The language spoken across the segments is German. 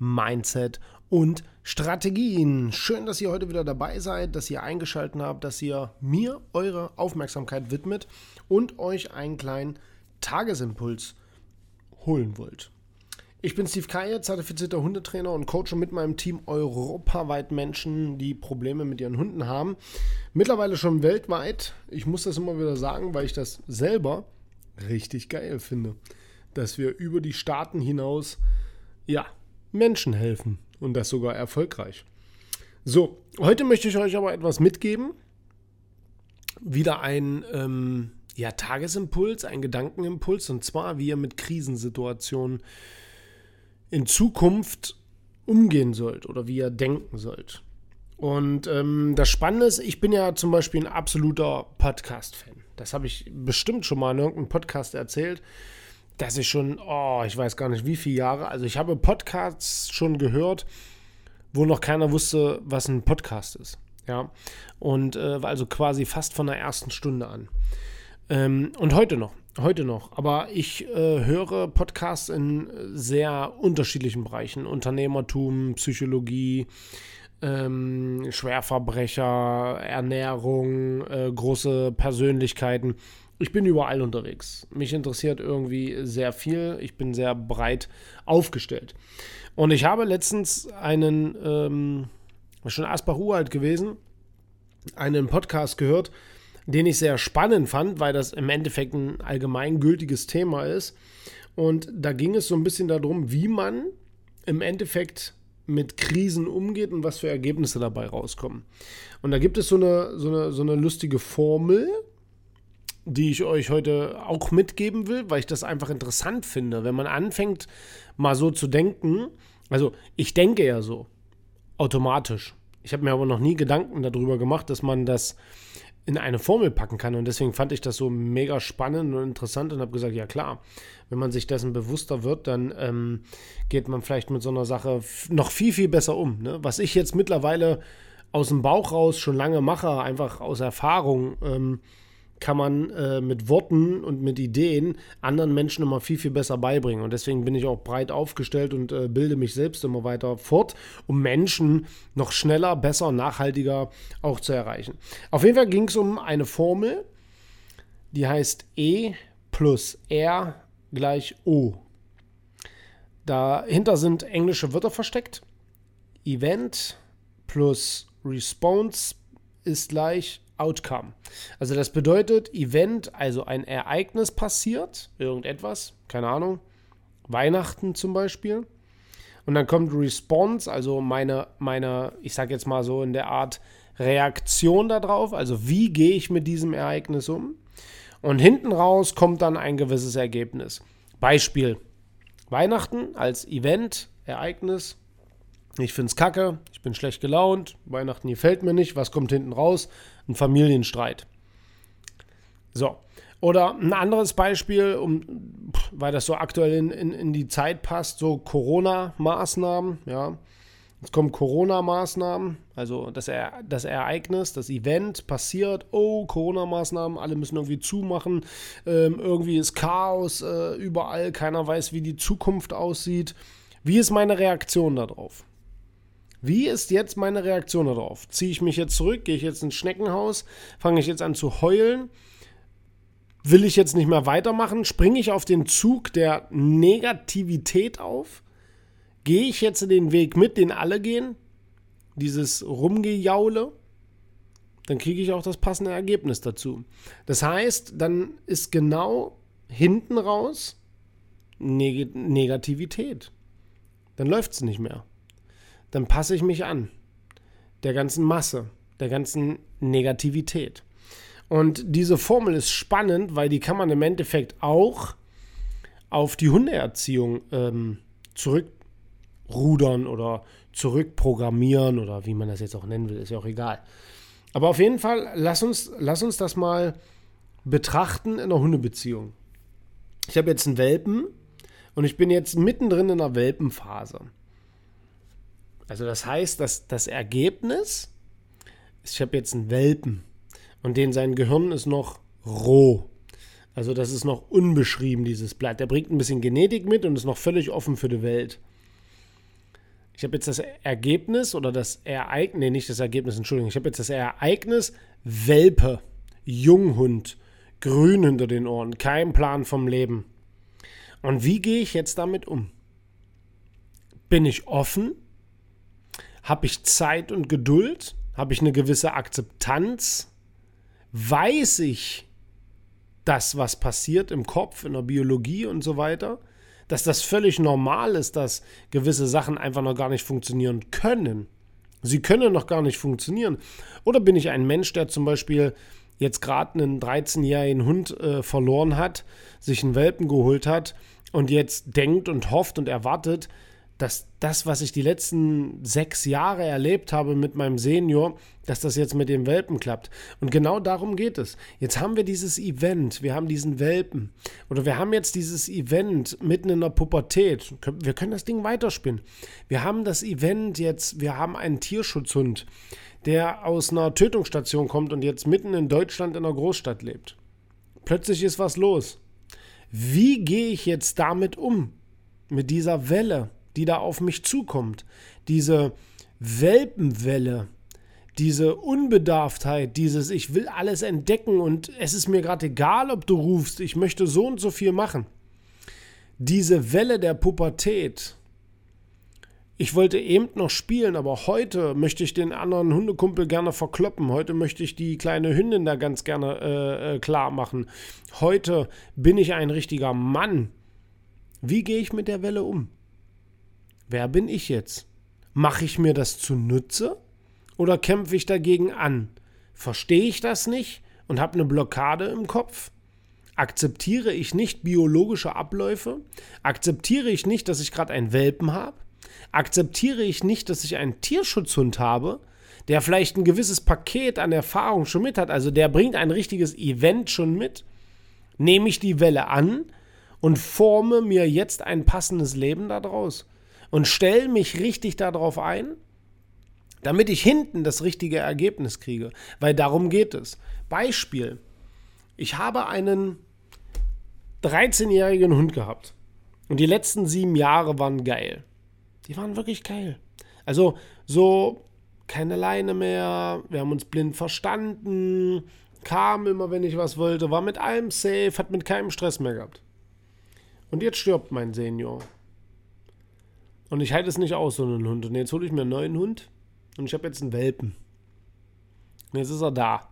Mindset und Strategien. Schön, dass ihr heute wieder dabei seid, dass ihr eingeschaltet habt, dass ihr mir eure Aufmerksamkeit widmet und euch einen kleinen Tagesimpuls holen wollt. Ich bin Steve Kaye, zertifizierter Hundetrainer und coache mit meinem Team europaweit Menschen, die Probleme mit ihren Hunden haben. Mittlerweile schon weltweit. Ich muss das immer wieder sagen, weil ich das selber richtig geil finde, dass wir über die Staaten hinaus, ja, Menschen helfen und das sogar erfolgreich. So, heute möchte ich euch aber etwas mitgeben. Wieder ein ähm, ja, Tagesimpuls, ein Gedankenimpuls und zwar, wie ihr mit Krisensituationen in Zukunft umgehen sollt oder wie ihr denken sollt. Und ähm, das Spannende ist, ich bin ja zum Beispiel ein absoluter Podcast-Fan. Das habe ich bestimmt schon mal in irgendeinem Podcast erzählt, dass ich schon, oh, ich weiß gar nicht wie viele Jahre, also ich habe Podcasts schon gehört, wo noch keiner wusste, was ein Podcast ist. Ja, und äh, also quasi fast von der ersten Stunde an. Ähm, und heute noch heute noch. Aber ich äh, höre Podcasts in sehr unterschiedlichen Bereichen. Unternehmertum, Psychologie, ähm, Schwerverbrecher, Ernährung, äh, große Persönlichkeiten. Ich bin überall unterwegs. Mich interessiert irgendwie sehr viel. Ich bin sehr breit aufgestellt. Und ich habe letztens einen, ähm, schon Asbach-Uralt gewesen, einen Podcast gehört, den ich sehr spannend fand, weil das im Endeffekt ein allgemeingültiges Thema ist. Und da ging es so ein bisschen darum, wie man im Endeffekt mit Krisen umgeht und was für Ergebnisse dabei rauskommen. Und da gibt es so eine, so eine, so eine lustige Formel, die ich euch heute auch mitgeben will, weil ich das einfach interessant finde, wenn man anfängt, mal so zu denken. Also ich denke ja so, automatisch. Ich habe mir aber noch nie Gedanken darüber gemacht, dass man das in eine Formel packen kann. Und deswegen fand ich das so mega spannend und interessant und habe gesagt, ja klar, wenn man sich dessen bewusster wird, dann ähm, geht man vielleicht mit so einer Sache noch viel, viel besser um. Ne? Was ich jetzt mittlerweile aus dem Bauch raus schon lange mache, einfach aus Erfahrung, ähm, kann man äh, mit Worten und mit Ideen anderen Menschen immer viel, viel besser beibringen. Und deswegen bin ich auch breit aufgestellt und äh, bilde mich selbst immer weiter fort, um Menschen noch schneller, besser, nachhaltiger auch zu erreichen. Auf jeden Fall ging es um eine Formel, die heißt E plus R gleich O. Dahinter sind englische Wörter versteckt. Event plus Response ist gleich Outcome. Also das bedeutet, Event, also ein Ereignis passiert, irgendetwas, keine Ahnung, Weihnachten zum Beispiel. Und dann kommt Response, also meine, meine, ich sag jetzt mal so in der Art Reaktion darauf, also wie gehe ich mit diesem Ereignis um. Und hinten raus kommt dann ein gewisses Ergebnis. Beispiel, Weihnachten als Event, Ereignis, ich finde es kacke, ich bin schlecht gelaunt, Weihnachten gefällt mir nicht, was kommt hinten raus? Ein Familienstreit. So. Oder ein anderes Beispiel, um, weil das so aktuell in, in, in die Zeit passt, so Corona-Maßnahmen, ja. Jetzt kommen Corona-Maßnahmen, also das, e das Ereignis, das Event passiert, oh, Corona-Maßnahmen, alle müssen irgendwie zumachen, ähm, irgendwie ist Chaos äh, überall, keiner weiß, wie die Zukunft aussieht. Wie ist meine Reaktion darauf? Wie ist jetzt meine Reaktion darauf? Ziehe ich mich jetzt zurück? Gehe ich jetzt ins Schneckenhaus? Fange ich jetzt an zu heulen? Will ich jetzt nicht mehr weitermachen? Springe ich auf den Zug der Negativität auf? Gehe ich jetzt den Weg mit, den alle gehen? Dieses Rumgejaule? Dann kriege ich auch das passende Ergebnis dazu. Das heißt, dann ist genau hinten raus Neg Negativität. Dann läuft es nicht mehr. Dann passe ich mich an. Der ganzen Masse, der ganzen Negativität. Und diese Formel ist spannend, weil die kann man im Endeffekt auch auf die Hundeerziehung ähm, zurückrudern oder zurückprogrammieren oder wie man das jetzt auch nennen will, ist ja auch egal. Aber auf jeden Fall, lass uns, lass uns das mal betrachten in einer Hundebeziehung. Ich habe jetzt einen Welpen und ich bin jetzt mittendrin in einer Welpenphase. Also das heißt, dass das Ergebnis ist, ich habe jetzt einen Welpen und den sein Gehirn ist noch roh. Also das ist noch unbeschrieben, dieses Blatt. Der bringt ein bisschen Genetik mit und ist noch völlig offen für die Welt. Ich habe jetzt das Ergebnis oder das Ereignis, nee, nicht das Ergebnis, Entschuldigung, ich habe jetzt das Ereignis Welpe, Junghund, grün hinter den Ohren, kein Plan vom Leben. Und wie gehe ich jetzt damit um? Bin ich offen? Habe ich Zeit und Geduld? Habe ich eine gewisse Akzeptanz? Weiß ich das, was passiert im Kopf, in der Biologie und so weiter? Dass das völlig normal ist, dass gewisse Sachen einfach noch gar nicht funktionieren können. Sie können noch gar nicht funktionieren. Oder bin ich ein Mensch, der zum Beispiel jetzt gerade einen 13-jährigen Hund äh, verloren hat, sich einen Welpen geholt hat und jetzt denkt und hofft und erwartet, dass das, was ich die letzten sechs Jahre erlebt habe mit meinem Senior, dass das jetzt mit dem Welpen klappt. Und genau darum geht es. Jetzt haben wir dieses Event, wir haben diesen Welpen oder wir haben jetzt dieses Event mitten in der Pubertät. Wir können das Ding weiterspinnen. Wir haben das Event jetzt, wir haben einen Tierschutzhund, der aus einer Tötungsstation kommt und jetzt mitten in Deutschland in einer Großstadt lebt. Plötzlich ist was los. Wie gehe ich jetzt damit um? Mit dieser Welle, die da auf mich zukommt. Diese Welpenwelle, diese Unbedarftheit, dieses Ich will alles entdecken und es ist mir gerade egal, ob du rufst, ich möchte so und so viel machen. Diese Welle der Pubertät, ich wollte eben noch spielen, aber heute möchte ich den anderen Hundekumpel gerne verkloppen. Heute möchte ich die kleine Hündin da ganz gerne äh, äh, klar machen. Heute bin ich ein richtiger Mann. Wie gehe ich mit der Welle um? Wer bin ich jetzt? Mache ich mir das zunutze oder kämpfe ich dagegen an? Verstehe ich das nicht und habe eine Blockade im Kopf? Akzeptiere ich nicht biologische Abläufe? Akzeptiere ich nicht, dass ich gerade einen Welpen habe? akzeptiere ich nicht, dass ich einen Tierschutzhund habe, der vielleicht ein gewisses Paket an Erfahrung schon mit hat, also der bringt ein richtiges Event schon mit, nehme ich die Welle an und forme mir jetzt ein passendes Leben daraus und stelle mich richtig darauf ein, damit ich hinten das richtige Ergebnis kriege, weil darum geht es. Beispiel, ich habe einen 13-jährigen Hund gehabt und die letzten sieben Jahre waren geil. Die waren wirklich geil. Also so keine Leine mehr, wir haben uns blind verstanden, kam immer, wenn ich was wollte, war mit allem safe, hat mit keinem Stress mehr gehabt. Und jetzt stirbt mein Senior. Und ich halte es nicht aus, so einen Hund. Und jetzt hole ich mir einen neuen Hund und ich habe jetzt einen Welpen. Und jetzt ist er da.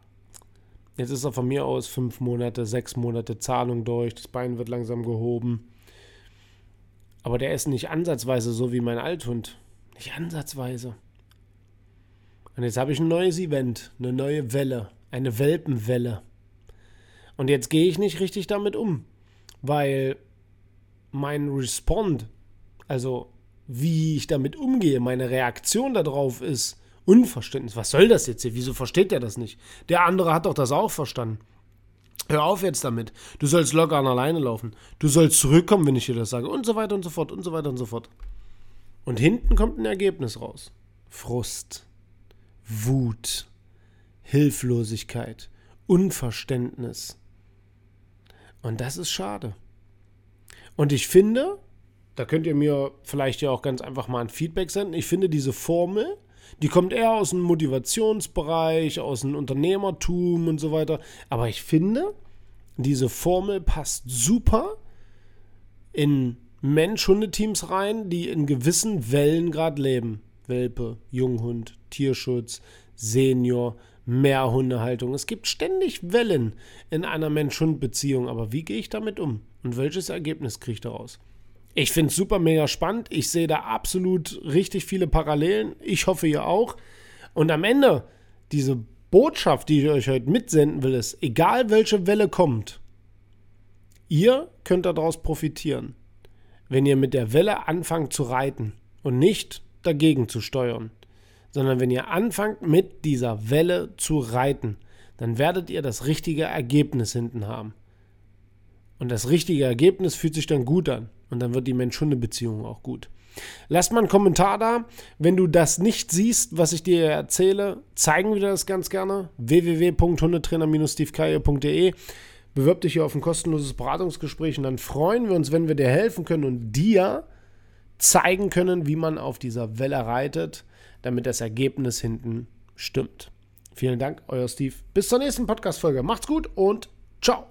Jetzt ist er von mir aus fünf Monate, sechs Monate Zahlung durch, das Bein wird langsam gehoben. Aber der ist nicht ansatzweise so wie mein Althund. Nicht ansatzweise. Und jetzt habe ich ein neues Event, eine neue Welle, eine Welpenwelle. Und jetzt gehe ich nicht richtig damit um, weil mein Respond, also wie ich damit umgehe, meine Reaktion darauf ist Unverständnis. Was soll das jetzt hier? Wieso versteht der das nicht? Der andere hat doch das auch verstanden. Hör auf jetzt damit. Du sollst locker an alleine laufen. Du sollst zurückkommen, wenn ich dir das sage. Und so weiter und so fort und so weiter und so fort. Und hinten kommt ein Ergebnis raus. Frust, Wut, Hilflosigkeit, Unverständnis. Und das ist schade. Und ich finde, da könnt ihr mir vielleicht ja auch ganz einfach mal ein Feedback senden. Ich finde diese Formel, die kommt eher aus dem Motivationsbereich, aus dem Unternehmertum und so weiter. Aber ich finde, diese Formel passt super in Mensch-Hundeteams rein, die in gewissen Wellen gerade leben. Welpe, Junghund, Tierschutz, Senior, mehr Hundehaltung. Es gibt ständig Wellen in einer Mensch-Hund-Beziehung, aber wie gehe ich damit um? Und welches Ergebnis kriege ich daraus? Ich finde es super mega spannend. Ich sehe da absolut richtig viele Parallelen. Ich hoffe, ihr auch. Und am Ende, diese Botschaft, die ich euch heute mitsenden will, ist, egal welche Welle kommt, ihr könnt daraus profitieren, wenn ihr mit der Welle anfangt zu reiten und nicht dagegen zu steuern, sondern wenn ihr anfangt mit dieser Welle zu reiten, dann werdet ihr das richtige Ergebnis hinten haben. Und das richtige Ergebnis fühlt sich dann gut an. Und dann wird die Mensch-Hunde-Beziehung auch gut. Lass mal einen Kommentar da. Wenn du das nicht siehst, was ich dir erzähle, zeigen wir das ganz gerne. www.hundetrainer-stevekaye.de Bewirb dich hier auf ein kostenloses Beratungsgespräch und dann freuen wir uns, wenn wir dir helfen können und dir zeigen können, wie man auf dieser Welle reitet, damit das Ergebnis hinten stimmt. Vielen Dank, euer Steve. Bis zur nächsten Podcast-Folge. Macht's gut und ciao.